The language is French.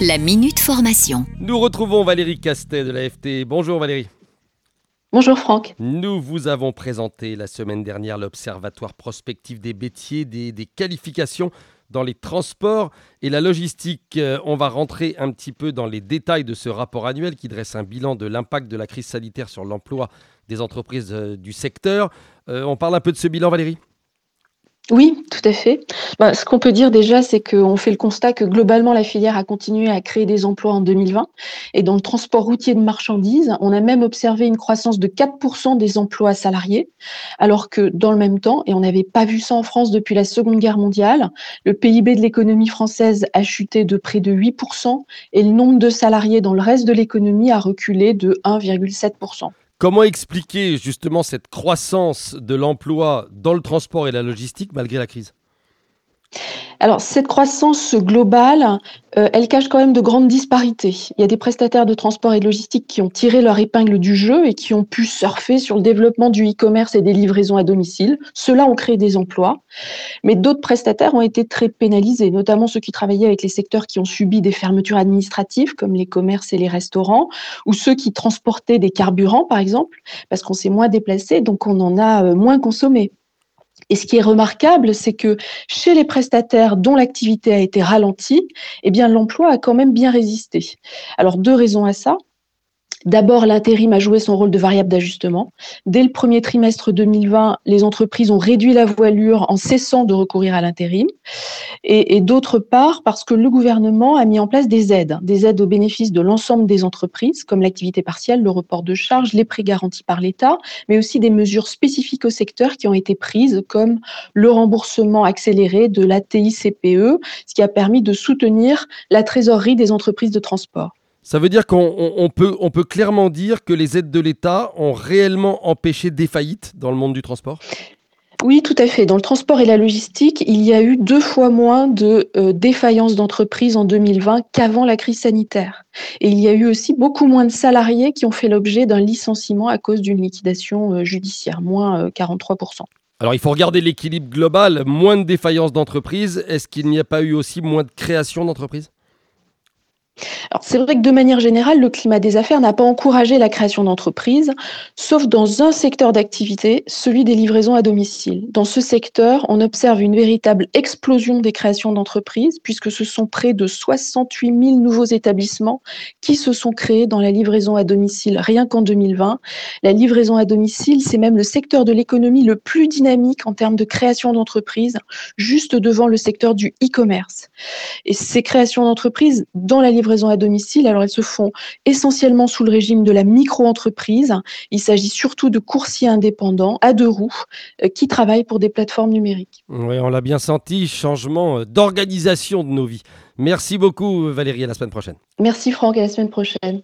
La Minute Formation. Nous retrouvons Valérie Castet de la FT. Bonjour Valérie. Bonjour Franck. Nous vous avons présenté la semaine dernière l'Observatoire prospectif des métiers, des, des qualifications dans les transports et la logistique. Euh, On va rentrer un petit peu dans les détails de ce rapport annuel qui dresse un bilan de l'impact de la crise sanitaire sur l'emploi des entreprises euh, du secteur. Euh, on parle un peu de ce bilan Valérie? Oui, tout à fait. Bah, ce qu'on peut dire déjà, c'est qu'on fait le constat que globalement, la filière a continué à créer des emplois en 2020. Et dans le transport routier de marchandises, on a même observé une croissance de 4% des emplois salariés, alors que dans le même temps, et on n'avait pas vu ça en France depuis la Seconde Guerre mondiale, le PIB de l'économie française a chuté de près de 8% et le nombre de salariés dans le reste de l'économie a reculé de 1,7%. Comment expliquer justement cette croissance de l'emploi dans le transport et la logistique malgré la crise? Alors, cette croissance globale, euh, elle cache quand même de grandes disparités. Il y a des prestataires de transport et de logistique qui ont tiré leur épingle du jeu et qui ont pu surfer sur le développement du e-commerce et des livraisons à domicile. Ceux-là ont créé des emplois. Mais d'autres prestataires ont été très pénalisés, notamment ceux qui travaillaient avec les secteurs qui ont subi des fermetures administratives, comme les commerces et les restaurants, ou ceux qui transportaient des carburants, par exemple, parce qu'on s'est moins déplacé, donc on en a euh, moins consommé. Et ce qui est remarquable, c'est que chez les prestataires dont l'activité a été ralentie, eh bien l'emploi a quand même bien résisté. Alors deux raisons à ça. D'abord, l'intérim a joué son rôle de variable d'ajustement. Dès le premier trimestre 2020, les entreprises ont réduit la voilure en cessant de recourir à l'intérim. Et, d'autre part, parce que le gouvernement a mis en place des aides, des aides au bénéfice de l'ensemble des entreprises, comme l'activité partielle, le report de charges, les prêts garantis par l'État, mais aussi des mesures spécifiques au secteur qui ont été prises, comme le remboursement accéléré de la TICPE, ce qui a permis de soutenir la trésorerie des entreprises de transport. Ça veut dire qu'on on- on peut, on peut clairement dire que les aides de l'État ont réellement empêché des faillites dans le monde du transport? Oui, tout à fait. Dans le transport et la logistique, il y a eu deux fois moins de euh, défaillances d'entreprises en 2020 qu'avant la crise sanitaire. Et il y a eu aussi beaucoup moins de salariés qui ont fait l'objet d'un licenciement à cause d'une liquidation euh, judiciaire, moins euh, 43%. Alors il faut regarder l'équilibre global, moins de défaillances d'entreprises. Est-ce qu'il n'y a pas eu aussi moins de création d'entreprises? Alors, c'est vrai que de manière générale, le climat des affaires n'a pas encouragé la création d'entreprises, sauf dans un secteur d'activité, celui des livraisons à domicile. Dans ce secteur, on observe une véritable explosion des créations d'entreprises, puisque ce sont près de 68 000 nouveaux établissements qui se sont créés dans la livraison à domicile rien qu'en 2020. La livraison à domicile, c'est même le secteur de l'économie le plus dynamique en termes de création d'entreprises, juste devant le secteur du e-commerce. Et ces créations d'entreprises dans la livraison à domicile, alors elles se font essentiellement sous le régime de la micro-entreprise. Il s'agit surtout de coursiers indépendants à deux roues euh, qui travaillent pour des plateformes numériques. Oui, on l'a bien senti, changement euh, d'organisation de nos vies. Merci beaucoup Valérie, à la semaine prochaine. Merci Franck, à la semaine prochaine.